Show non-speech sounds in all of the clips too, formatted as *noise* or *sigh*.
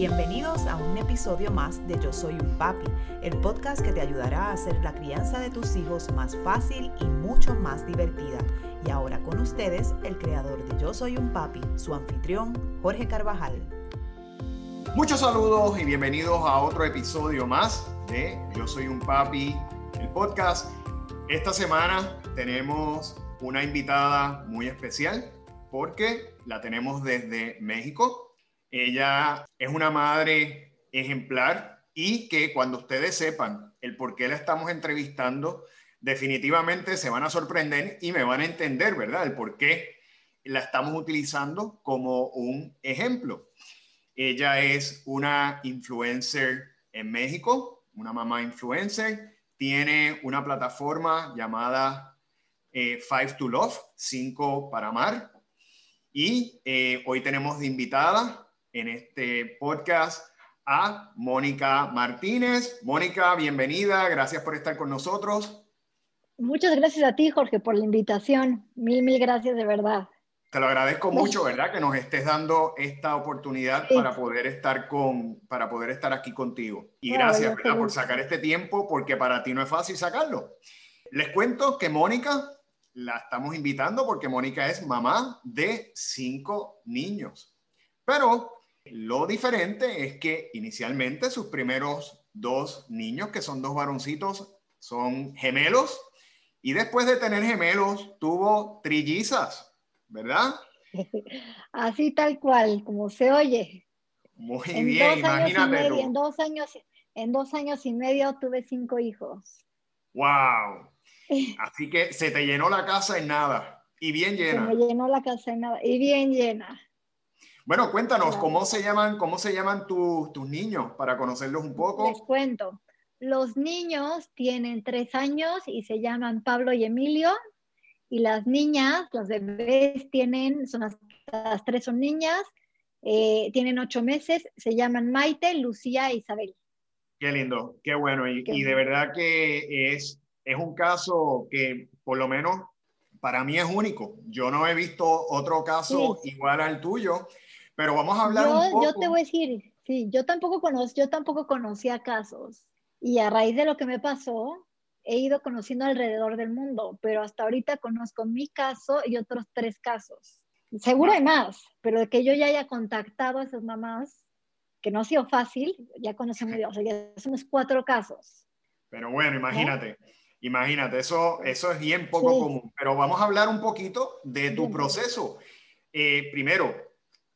Bienvenidos a un episodio más de Yo Soy un Papi, el podcast que te ayudará a hacer la crianza de tus hijos más fácil y mucho más divertida. Y ahora con ustedes, el creador de Yo Soy un Papi, su anfitrión, Jorge Carvajal. Muchos saludos y bienvenidos a otro episodio más de Yo Soy un Papi, el podcast. Esta semana tenemos una invitada muy especial porque la tenemos desde México. Ella es una madre ejemplar y que cuando ustedes sepan el por qué la estamos entrevistando, definitivamente se van a sorprender y me van a entender, ¿verdad? El por qué la estamos utilizando como un ejemplo. Ella es una influencer en México, una mamá influencer, tiene una plataforma llamada eh, Five to Love, 5 para amar. Y eh, hoy tenemos de invitada en este podcast a Mónica Martínez. Mónica, bienvenida, gracias por estar con nosotros. Muchas gracias a ti, Jorge, por la invitación. Mil, mil gracias de verdad. Te lo agradezco mucho, ¿verdad? Que nos estés dando esta oportunidad para poder estar con, para poder estar aquí contigo. Y gracias, por sacar este tiempo, porque para ti no es fácil sacarlo. Les cuento que Mónica la estamos invitando porque Mónica es mamá de cinco niños. Pero lo diferente es que inicialmente sus primeros dos niños, que son dos varoncitos, son gemelos. Y después de tener gemelos, tuvo trillizas, ¿verdad? *laughs* Así tal cual, como se oye. Muy bien, imagínate. en, dos años, en dos años y medio tuve cinco hijos. ¡Wow! *laughs* Así que se te llenó la casa en nada y bien llena. Se me llenó la casa en nada y bien llena. Bueno, cuéntanos, ¿cómo se llaman, cómo se llaman tus niños para conocerlos un poco? Les cuento. Los niños tienen tres años y se llaman Pablo y Emilio. Y las niñas, los bebés tienen, son las, tres son niñas, eh, tienen ocho meses, se llaman Maite, Lucía e Isabel. Qué lindo, qué bueno. Y, de verdad que es, es un caso que por lo menos para mí es único. Yo no he visto otro caso igual al tuyo. Pero vamos a hablar yo, un poco. Yo te voy a decir, sí, yo tampoco, conozco, yo tampoco conocía casos. Y a raíz de lo que me pasó, he ido conociendo alrededor del mundo, pero hasta ahorita conozco mi caso y otros tres casos. Seguro hay más, pero de que yo ya haya contactado a esas mamás, que no ha sido fácil, ya conocemos, o sea, ya somos cuatro casos. Pero bueno, imagínate, imagínate, eso, eso es bien poco común. Pero vamos a hablar un poquito de tu proceso. Eh, primero,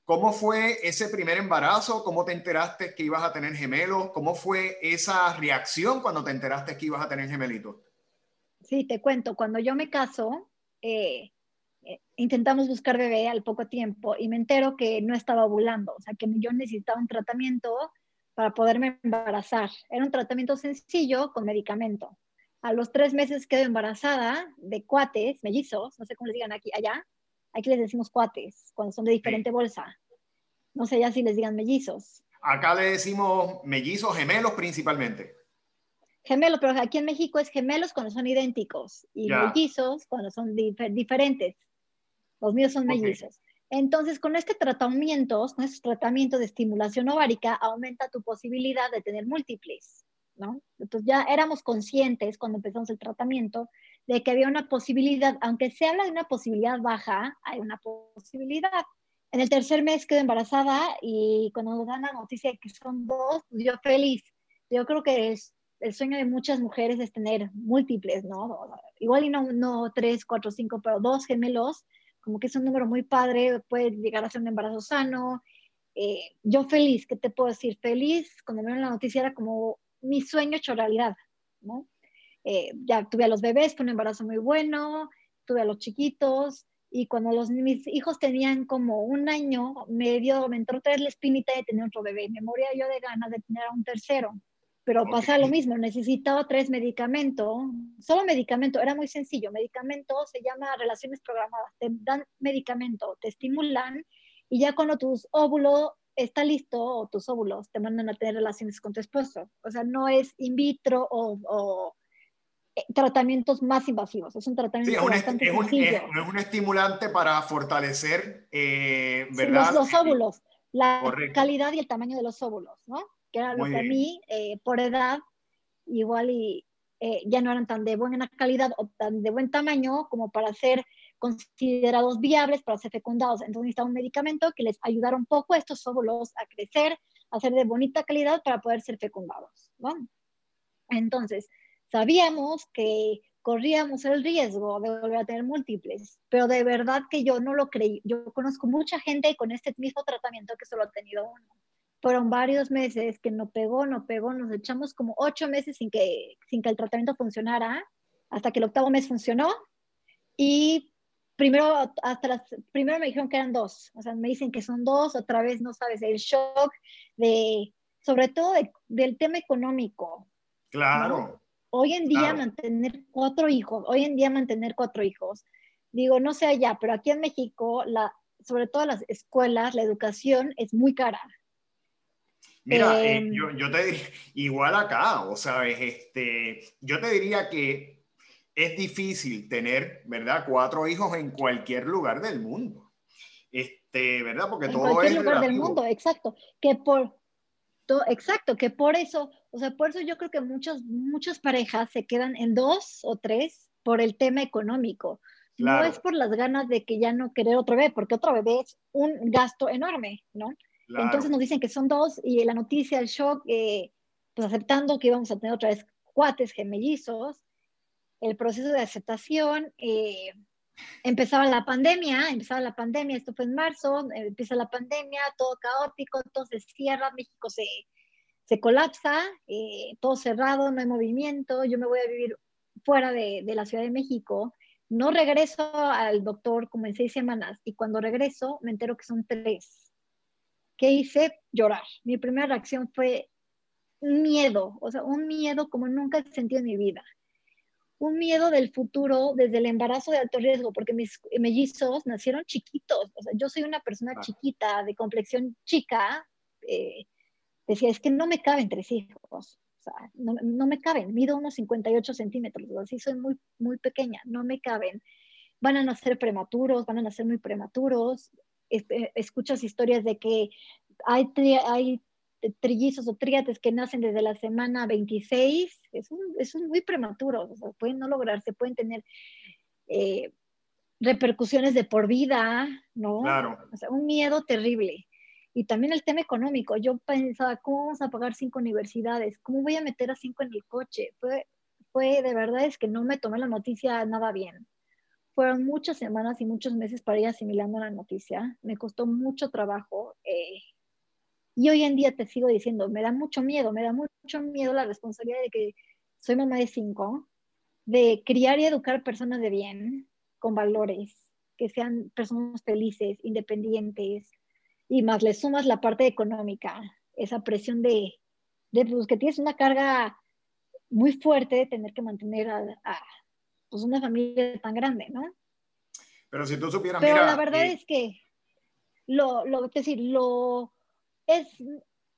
¿Cómo fue ese primer embarazo? ¿Cómo te enteraste que ibas a tener gemelos? ¿Cómo fue esa reacción cuando te enteraste que ibas a tener gemelitos? Sí, te cuento. Cuando yo me caso, eh, eh, intentamos buscar bebé al poco tiempo y me entero que no estaba ovulando, o sea, que yo necesitaba un tratamiento para poderme embarazar. Era un tratamiento sencillo con medicamento. A los tres meses quedo embarazada de cuates, mellizos, no sé cómo les digan aquí, allá, Aquí les decimos cuates, cuando son de diferente bolsa. No sé ya si les digan mellizos. Acá le decimos mellizos, gemelos principalmente. Gemelos, pero aquí en México es gemelos cuando son idénticos y mellizos cuando son diferentes. Los míos son mellizos. Entonces, con este tratamiento, con este tratamiento de estimulación ovárica, aumenta tu posibilidad de tener múltiples, ¿no? Entonces ya éramos conscientes cuando empezamos el tratamiento de que había una posibilidad, aunque se habla de una posibilidad baja, hay una posibilidad. En el tercer mes quedo embarazada y cuando nos dan la noticia de que son dos, pues yo feliz. Yo creo que es, el sueño de muchas mujeres es tener múltiples, ¿no? Igual y no, no tres, cuatro, cinco, pero dos gemelos, como que es un número muy padre, puede llegar a ser un embarazo sano. Eh, yo feliz, ¿qué te puedo decir? Feliz, cuando me dieron la noticia era como mi sueño hecho realidad, ¿no? Eh, ya tuve a los bebés, fue un embarazo muy bueno, tuve a los chiquitos, y cuando los, mis hijos tenían como un año, me, dio, me entró otra la espinita de tener otro bebé. Me moría yo de ganas de tener a un tercero. Pero pasa lo mismo, necesitaba tres medicamentos, solo medicamento, era muy sencillo. Medicamento se llama relaciones programadas. Te dan medicamento, te estimulan y ya cuando tus óvulos está listo o tus óvulos te mandan a tener relaciones con tu esposo. O sea, no es in vitro o eh, tratamientos más invasivos. Es un tratamiento sí, bastante es un, es, un estimulante para fortalecer, eh, ¿verdad? los, óvulos. la calidad y el tamaño de los óvulos, ¿no? Que era lo que a mí, eh, por edad, igual y eh, ya no eran tan de buena calidad o tan de buen tamaño como para ser considerados viables para ser fecundados. Entonces necesitaba un medicamento que les ayudara un poco a estos óvulos a crecer, a ser de bonita calidad para poder ser fecundados. ¿no? Entonces, sabíamos que corríamos el riesgo de volver a tener múltiples, pero de verdad que yo no lo creí. Yo conozco mucha gente con este mismo tratamiento que solo ha tenido uno. Fueron varios meses que no pegó, no pegó, nos echamos como ocho meses sin que, sin que el tratamiento funcionara, hasta que el octavo mes funcionó. Y primero, hasta las, primero me dijeron que eran dos, o sea, me dicen que son dos, otra vez no sabes, el shock de, sobre todo del tema económico. Claro. Hoy en día mantener cuatro hijos, hoy en día mantener cuatro hijos, digo, no sé allá, pero aquí en México, la, sobre todo las escuelas, la educación es muy cara. Mira, eh, em, yo, yo, te diría, igual acá, o sea, este, yo te diría que es difícil tener, ¿verdad? Cuatro hijos en cualquier lugar del mundo. Este, ¿verdad? Porque todo cualquier es lugar del mundo, exacto. Que por, exacto, que por eso, o sea, por eso yo creo que muchas, muchas parejas se quedan en dos o tres por el tema económico. No es por las ganas de que ya no querer otro bebé, porque otro bebé es un gasto enorme, ¿no? Entonces nos dicen que son dos y la noticia, el shock, eh, pues aceptando que íbamos a tener otra vez cuates gemellizos, el proceso de aceptación, eh, empezaba la pandemia, empezaba la pandemia, esto fue en marzo, empieza la pandemia, todo caótico, todo se cierra, México se, se colapsa, eh, todo cerrado, no hay movimiento, yo me voy a vivir fuera de, de, la Ciudad de México, no regreso al doctor como en seis semanas y cuando regreso me entero que son tres. ¿Qué hice? Llorar. Mi primera reacción fue miedo, o sea, un miedo como nunca he sentido en mi vida un miedo del futuro desde el embarazo de alto riesgo, porque mis mellizos nacieron chiquitos. O sea, yo soy una persona ah. chiquita, de complexión chica. Eh, decía, es que no me caben tres hijos. O sea, no, no me caben. Mido unos 58 centímetros. Así soy muy, muy pequeña. No me caben. Van a nacer prematuros, van a nacer muy prematuros. Eh, escuchas historias de que hay, hay trillizos o tríates que nacen desde la semana 26, es, es muy prematuro, o sea, pueden no lograrse, pueden tener eh, repercusiones de por vida, ¿no? Claro. O sea, un miedo terrible. Y también el tema económico. Yo pensaba, ¿cómo vamos a pagar cinco universidades? ¿Cómo voy a meter a cinco en el coche? Fue, fue de verdad es que no me tomé la noticia nada bien. Fueron muchas semanas y muchos meses para ir asimilando la noticia. Me costó mucho trabajo. Eh, y hoy en día te sigo diciendo, me da mucho miedo, me da mucho miedo la responsabilidad de que soy mamá de cinco, de criar y educar personas de bien, con valores, que sean personas felices, independientes, y más le sumas la parte económica, esa presión de, de pues, que tienes una carga muy fuerte de tener que mantener a, pues, una familia tan grande, ¿no? Pero si tú supieras, Pero la verdad es que lo, lo, es decir, lo, es,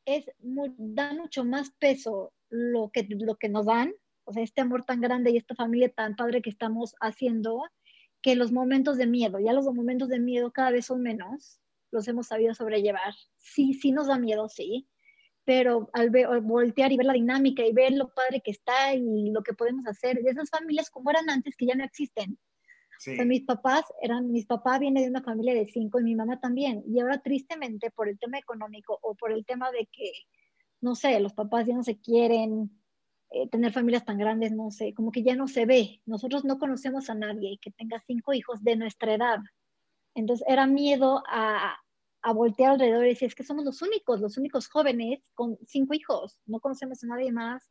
es da mucho más peso lo que, lo que nos dan, o sea, este amor tan grande y esta familia tan padre que estamos haciendo, que los momentos de miedo. Ya los momentos de miedo cada vez son menos, los hemos sabido sobrellevar. Sí, sí nos da miedo, sí, pero al, voltear y ver la dinámica y ver lo padre que está y lo que podemos hacer, de esas familias como eran antes que ya no existen, mis papás eran, mis papás vienen de una familia de cinco y mi mamá también. Y ahora tristemente por el tema económico o por el tema de que, no sé, los papás ya no se quieren eh, tener familias tan grandes, no sé, como que ya no se ve. Nosotros no conocemos a nadie que tenga cinco hijos de nuestra edad. Entonces era miedo a, a voltear alrededor y decir, es que somos los únicos, los únicos jóvenes con cinco hijos, no conocemos a nadie más,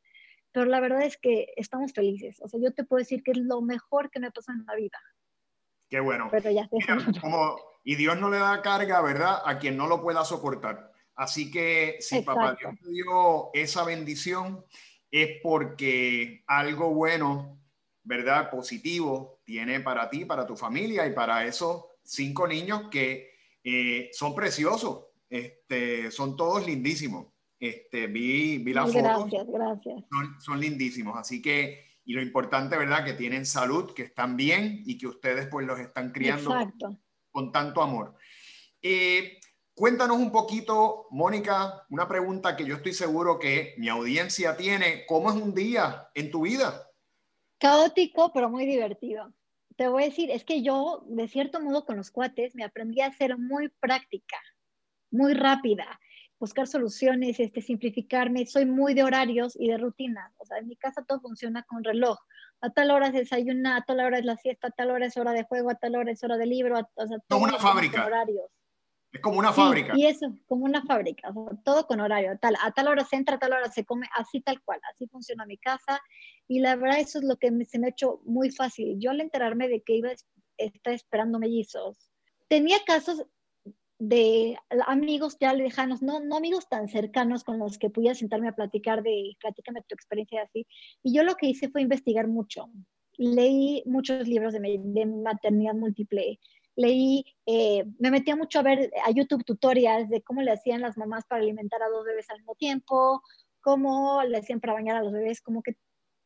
pero la verdad es que estamos felices. O sea, yo te puedo decir que es lo mejor que me pasó en la vida. Qué bueno. *laughs* como, y Dios no le da carga, ¿verdad? A quien no lo pueda soportar. Así que si papá Dios te dio esa bendición, es porque algo bueno, ¿verdad? Positivo tiene para ti, para tu familia y para esos cinco niños que eh, son preciosos. Este, son todos lindísimos. Este, vi, vi las gracias, fotos. Gracias, gracias. Son, son lindísimos. Así que y lo importante, ¿verdad? Que tienen salud, que están bien y que ustedes pues los están criando con tanto amor. Eh, Cuéntanos un poquito, Mónica, una pregunta que yo estoy seguro que mi audiencia tiene. ¿Cómo es un día en tu vida? Caótico, pero muy divertido. Te voy a decir, es que yo, de cierto modo, con los cuates, me aprendí a ser muy práctica, muy rápida, buscar soluciones, este, simplificarme. Soy muy de horarios y de rutinas. O sea, en mi casa todo funciona con reloj. A tal hora es desayunar, a tal hora es la siesta, a tal hora es hora de juego, a tal hora es hora de libro. o sea, todo una fábrica. Horarios. Es como una fábrica. Y eso, como una fábrica, todo con horario. Tal, a tal hora se entra, a tal hora se come, así tal cual, así funciona mi casa. Y la verdad, eso es lo que se me ha hecho muy fácil. Yo al enterarme de que iba a estar esperando mellizos, tenía casos de amigos ya lejanos, no, no amigos tan cercanos con los que pudiera sentarme a platicar de, platícame tu experiencia así. Y yo lo que hice fue investigar mucho. Leí muchos libros de, de maternidad múltiple, leí, eh, me metía mucho a ver a YouTube tutoriales de cómo le hacían las mamás para alimentar a dos bebés al mismo tiempo, cómo le hacían para bañar a los bebés, como que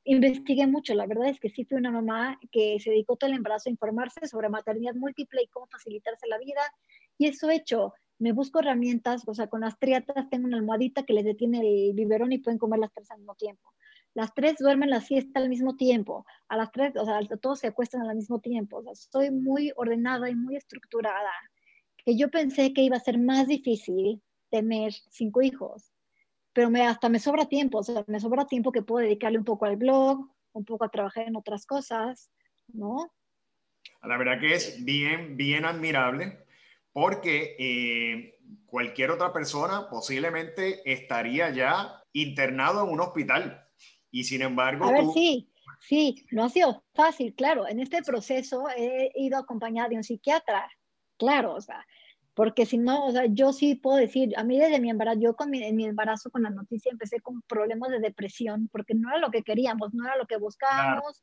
investigué mucho. La verdad es que sí fui una mamá que se dedicó todo el embarazo a informarse sobre maternidad múltiple y cómo facilitarse la vida. Y eso he hecho. Me busco herramientas, o sea, con las triatas tengo una almohadita que les detiene el biberón y pueden comer las tres al mismo tiempo las tres duermen la siesta al mismo tiempo, a las tres, o sea, todos se acuestan al mismo tiempo, o sea, estoy muy ordenada y muy estructurada, que yo pensé que iba a ser más difícil tener cinco hijos, pero me, hasta me sobra tiempo, o sea, me sobra tiempo que puedo dedicarle un poco al blog, un poco a trabajar en otras cosas, ¿no? La verdad que es bien, bien admirable, porque eh, cualquier otra persona posiblemente estaría ya internado en un hospital y sin embargo... A ver, sí, sí, no ha sido fácil, claro. En este proceso he ido acompañada de un psiquiatra, claro, o sea, porque si no, o sea, yo sí puedo decir, a mí desde mi embarazo, yo con mi, en mi embarazo con la noticia empecé con problemas de depresión, porque no era lo que queríamos, no era lo que buscábamos,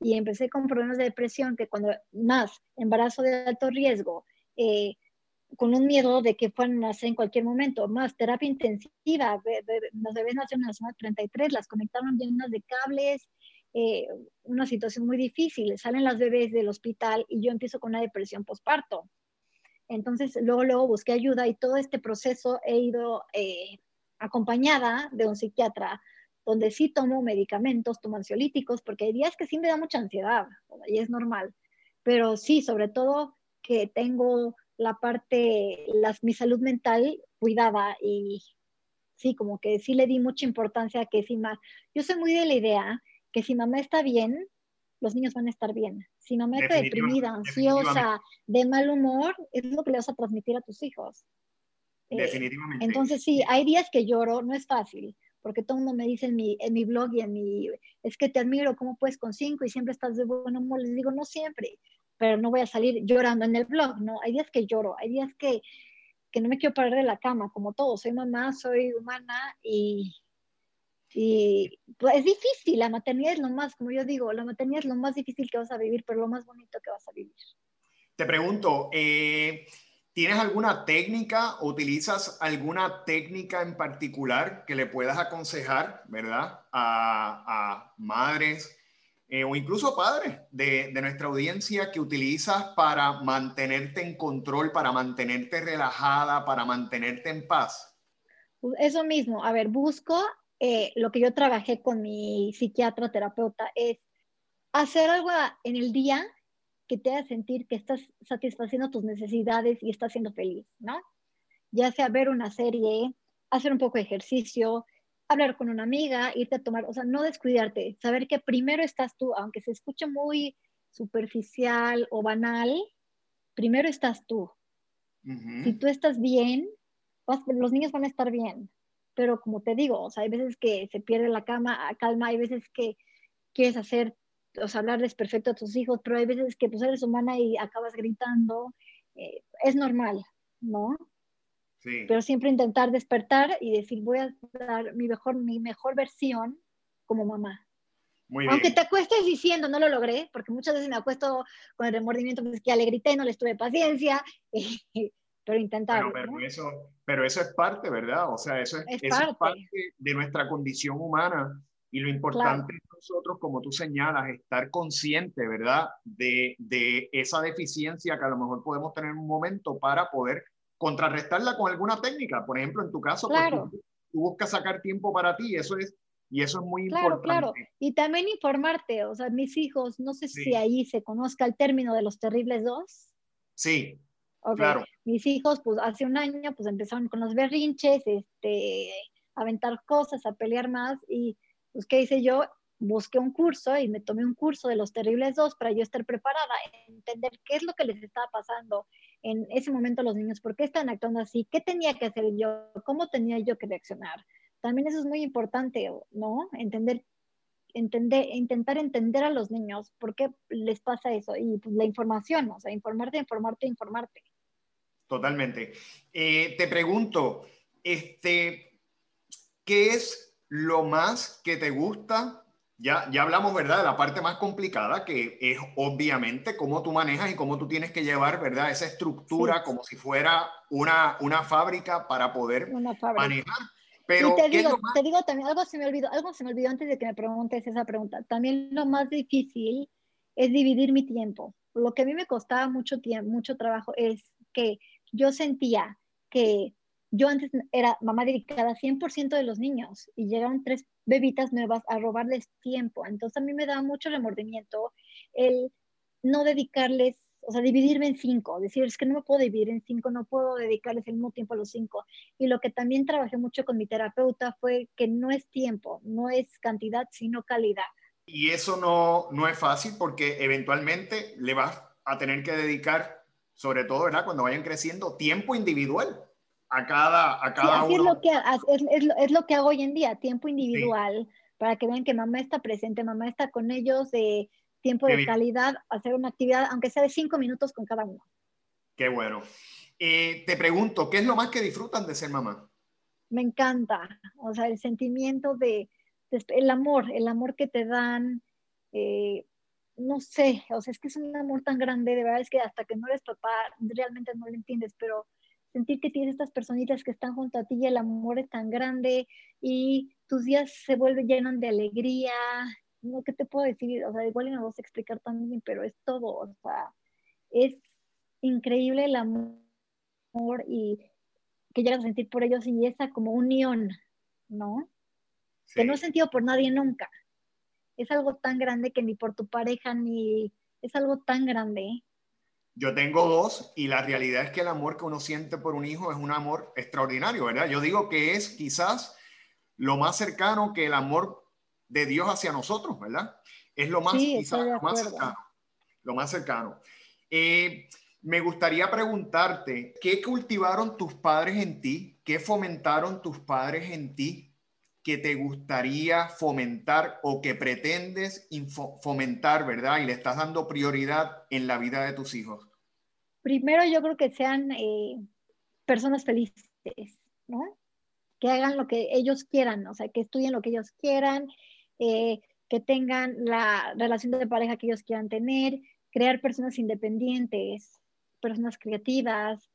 y empecé con problemas de depresión, que cuando más embarazo de alto riesgo, eh, con un miedo de que fueran a nacer en cualquier momento, más terapia intensiva, las bebés nacieron en la semana 33, las conectaron llenas de cables, eh, una situación muy difícil, salen las bebés del hospital y yo empiezo con una depresión postparto. Entonces, luego, luego busqué ayuda y todo este proceso he ido eh, acompañada de un psiquiatra, donde sí tomo medicamentos, tomo ansiolíticos, porque hay días que sí me da mucha ansiedad y es normal, pero sí, sobre todo que tengo la parte, las, mi salud mental cuidada y sí, como que sí le di mucha importancia a que si más, yo soy muy de la idea que si mamá está bien, los niños van a estar bien. Si mamá está deprimida, ansiosa, de mal humor, es lo que le vas a transmitir a tus hijos. Eh, Definitivamente. entonces sí, hay días que lloro, no es fácil, porque todo el mundo me dice en mi, en mi blog y en mi, es que te admiro, ¿cómo puedes con cinco y siempre estás de buen humor? Les digo, no siempre, pero no voy a salir llorando en el blog, ¿no? Hay días que lloro, hay días que, que no me quiero parar de la cama, como todo, soy mamá, soy humana y, y pues, es difícil, la maternidad es lo más, como yo digo, la maternidad es lo más difícil que vas a vivir, pero lo más bonito que vas a vivir. Te pregunto, eh, ¿tienes alguna técnica, utilizas alguna técnica en particular que le puedas aconsejar, ¿verdad? A, a madres eh, o incluso padres de, de, nuestra audiencia que utilizas para mantenerte en control, para mantenerte relajada, para mantenerte en paz? Eso mismo, a ver, busco eh, lo que yo trabajé con mi psiquiatra, terapeuta, es hacer algo en el día que te haga sentir que estás satisfaciendo tus necesidades y estás siendo feliz, ¿no? Ya sea ver una serie, hacer un poco de ejercicio, hablar con una amiga, irte a tomar, o sea, no descuidarte, saber que primero estás tú, aunque se escuche muy superficial o banal, primero estás tú. Si tú estás bien, los niños van a estar bien. Pero como te digo, o sea, hay veces que se pierde la cama, calma, hay veces que quieres hacer, o sea, hablarles perfecto a tus hijos, pero hay veces que pues eres humana y acabas gritando. Eh, es normal, ¿no? Pero siempre intentar despertar y decir, voy a dar mi mejor, mi mejor versión como mamá. Muy Aunque te acuestes diciendo, no lo logré, porque muchas veces me acuesto con el remordimiento, pues que ya le grité, no les tuve paciencia, *laughs* pero intentar. pero, eso, pero eso es parte, ¿verdad? O sea, eso es, parte. de nuestra condición humana. Y lo importante es nosotros, como tú señalas, estar consciente, ¿verdad? De, de esa deficiencia que a lo mejor podemos tener en un momento para poder contrarrestarla con alguna técnica. Por ejemplo, en tu caso, pues, claro. tú, buscas sacar tiempo para ti, eso es, y eso es muy claro, importante. Claro, y también informarte, o sea, mis hijos, no sé si ahí se conozca el término de los terribles dos. Sí, claro. Mis hijos, pues hace un año, pues empezaron con los berrinches, este, a aventar cosas, a pelear más, y pues, ¿qué hice yo? busqué un curso y me tomé un curso de los terribles dos para yo estar preparada, entender qué es lo que les estaba pasando en ese momento los niños, por qué están actuando así, qué tenía que hacer yo, cómo tenía yo que reaccionar. También eso es muy importante, ¿no? Entender, entender, intentar entender a los niños por qué les pasa eso y pues, la información, o sea, informarte, informarte, informarte. Totalmente. Eh, te pregunto, este, ¿qué es lo más que te gusta ya, ya hablamos, ¿verdad?, de la parte más complicada, que es obviamente cómo tú manejas y cómo tú tienes que llevar, ¿verdad?, esa estructura como si fuera una, una fábrica para poder manejar. Pero, te, digo, te digo también, algo se me olvidó, algo se me olvidó antes de que me preguntes esa pregunta. También lo más difícil es dividir mi tiempo. Lo que a mí me costaba mucho tiempo, mucho trabajo es que yo sentía que yo antes era mamá dedicada 100% de los niños y llegaron tres bebitas nuevas a robarles tiempo. Entonces a mí me da mucho remordimiento el no dedicarles, o sea, dividirme en cinco, decir, es que no me puedo dividir en cinco, no puedo dedicarles el mismo tiempo a los cinco. Y lo que también trabajé mucho con mi terapeuta fue que no es tiempo, no es cantidad, sino calidad. Y eso no, no es fácil porque eventualmente le vas a tener que dedicar, sobre todo, ¿verdad? Cuando vayan creciendo, tiempo individual a cada, a cada uno. Es lo, que, es, es, lo que hago hoy en día, tiempo individual, para que vean que mamá está presente, mamá está con ellos, de tiempo de calidad, hacer una actividad, aunque sea de cinco minutos con cada uno. Qué bueno. Eh, te pregunto, ¿qué es lo más que disfrutan de ser mamá? Me encanta, o sea, el sentimiento de, el amor, el amor que te dan, eh, no sé, o sea, es que es un amor tan grande, de verdad es que hasta que no eres papá, realmente no lo entiendes, pero sentir que tienes estas personitas que están junto a ti y el amor es tan grande y tus días se vuelven llenos de alegría. No, ¿qué te puedo decir? O sea, igual no vas a explicar también, pero es todo. O sea, es increíble el amor y que llegas a sentir por ellos y esa como unión, ¿no? Que no he sentido por nadie nunca. Es algo tan grande que ni por tu pareja ni es algo tan grande yo tengo dos y la realidad es que el amor que uno siente por un hijo es un amor extraordinario, ¿verdad? Yo digo que es quizás lo más cercano que el amor de Dios hacia nosotros, ¿verdad? Es lo más, quizás, lo más cercano. Lo más cercano. Eh, me gustaría preguntarte, ¿qué cultivaron tus padres en ti? ¿Qué fomentaron tus padres en ti que te gustaría fomentar o que pretendes fomentar, ¿verdad? Y le estás dando prioridad en la vida de tus hijos? Primero yo creo que sean eh, personas felices, ¿no? Que hagan lo que ellos quieran, o sea, que estudien lo que ellos quieran, eh, que tengan la relación de pareja que ellos quieran tener, crear personas independientes, personas creativas,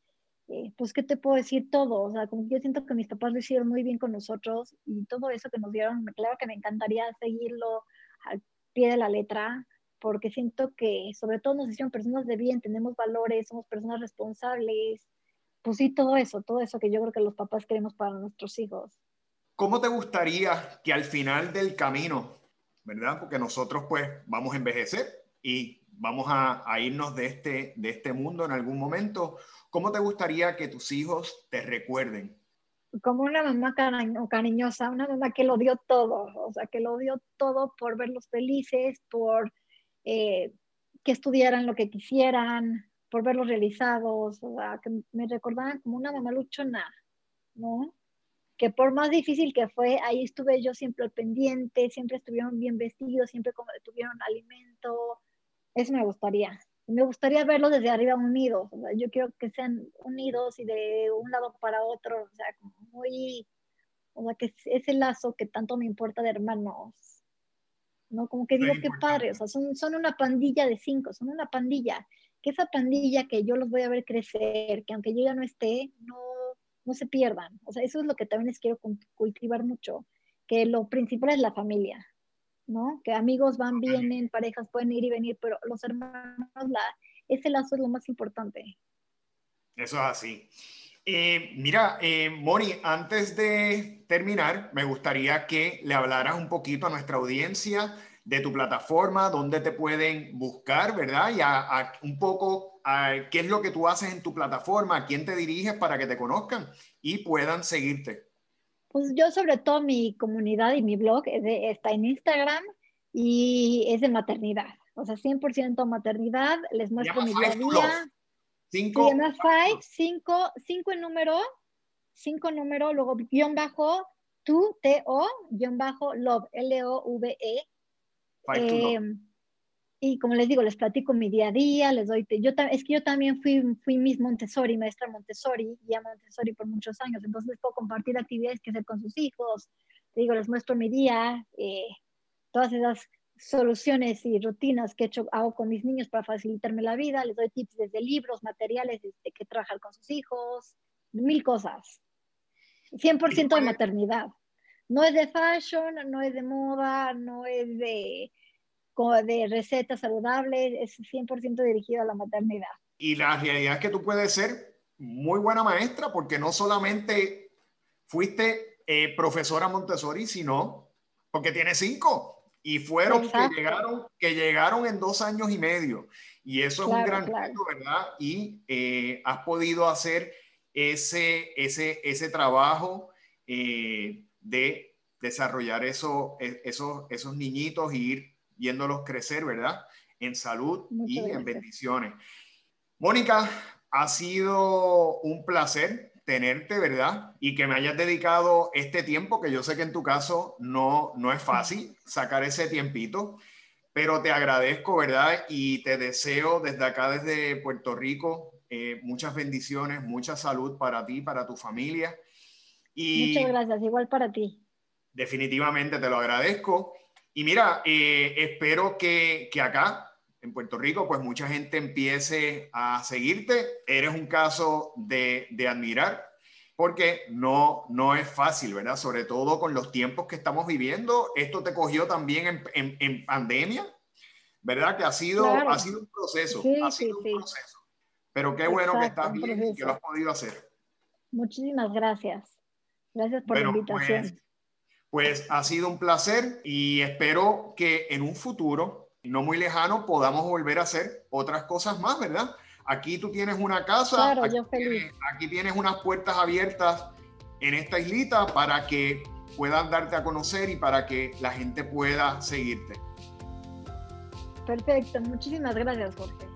eh, pues, ¿qué te puedo decir? Todo, o sea, como yo siento que mis papás lo hicieron muy bien con nosotros y todo eso que nos dieron, claro que me encantaría seguirlo al pie de la letra, porque siento que sobre todo nos hicieron personas de bien, tenemos valores, somos personas responsables, pues sí, todo eso, todo eso que yo creo que los papás queremos para nuestros hijos. ¿Cómo te gustaría que al final del camino, verdad? Porque nosotros pues vamos a envejecer y vamos a, a irnos de este, de este mundo en algún momento. ¿Cómo te gustaría que tus hijos te recuerden? Como una mamá cariñosa, una mamá que lo dio todo, o sea, que lo dio todo por verlos felices, por eh, que estudiaran lo que quisieran, por verlos realizados, o sea, que me recordaban como una mamá luchona, ¿no? Que por más difícil que fue, ahí estuve yo siempre al pendiente, siempre estuvieron bien vestidos, siempre como tuvieron alimento, eso me gustaría me gustaría verlos desde arriba unidos. yo quiero que sean unidos y de un lado para otro, o sea, como muy, o sea, que ese lazo que tanto me importa de hermanos, ¿no? Como que digo, qué padre, o sea, son, son una pandilla de cinco, son una pandilla, que esa pandilla que yo los voy a ver crecer, que aunque yo ya no esté, no, no se pierdan. O sea, eso es lo que también les quiero cultivar mucho, que lo principal es la familia, ¿no? Que amigos van, vienen, parejas pueden ir y venir, pero los hermanos, la, ese lazo es lo más importante. Eso es así. Eh, mira, eh, Moni, antes de terminar, me gustaría que le hablaras un poquito a nuestra audiencia de tu plataforma, dónde te pueden buscar, ¿verdad? Y a, un poco a, qué es lo que tú haces en tu plataforma, a quién te diriges para que te conozcan y puedan seguirte. Pues yo sobre todo mi comunidad y mi blog está en Instagram y es de maternidad. O sea, 100% maternidad. Les muestro mi día a día. Cinco. Five, cinco, cinco en número, cinco en número, luego guion bajo, tú, T-O, guion bajo, love, L-O-V-E. Eh, y como les digo, les platico mi día a día, les doy, yo es que yo también fui, fui Miss Montessori, maestra Montessori, y a Montessori por muchos años, entonces les puedo compartir actividades que hacer con sus hijos, te digo, les muestro mi día, eh, todas esas soluciones y rutinas que he hecho, hago con mis niños para facilitarme la vida, les doy tips desde libros, materiales, desde que trabajar con sus hijos, mil cosas. 100% de maternidad. No es de fashion, no es de moda, no es de, de recetas saludables, es 100% dirigido a la maternidad. Y la realidad es que tú puedes ser muy buena maestra porque no solamente fuiste eh, profesora Montessori, sino porque tienes cinco y fueron que llegaron, que llegaron en dos años y medio. Y eso es un gran reto, ¿verdad? Y eh, has podido hacer ese, ese, ese trabajo eh, de desarrollar eso, e, esos, esos niñitos y ir viéndolos crecer, ¿verdad? En salud y en bendiciones. Mónica, ha sido un placer tenerte, ¿verdad? Y que me hayas dedicado este tiempo, que yo sé que en tu caso no, no es fácil *laughs* sacar ese tiempito, pero te agradezco, ¿verdad? Y te deseo desde acá, desde Puerto Rico, eh, muchas bendiciones, mucha salud para ti, para tu familia. Y Muchas gracias, igual para ti. Definitivamente te lo agradezco. Y mira, eh, espero que, que, acá, en Puerto Rico, pues mucha gente empiece a seguirte. Eres un caso de, de admirar porque no, no es fácil, ¿verdad? Sobre todo con los tiempos que estamos viviendo. Esto te cogió también en, en, pandemia, ¿verdad? Que ha sido, ha sido un proceso, ha sido un proceso. Pero qué bueno que estás bien y que lo has podido hacer. Muchísimas gracias. Gracias por la invitación. Pues, pues ha sido un placer y espero que en un futuro no muy lejano podamos volver a hacer otras cosas más, ¿verdad? Aquí tú tienes una casa, aquí, Tienes, aquí tienes unas puertas abiertas en esta islita para que puedas darte a conocer y para que la gente pueda seguirte. Perfecto, muchísimas gracias, Jorge.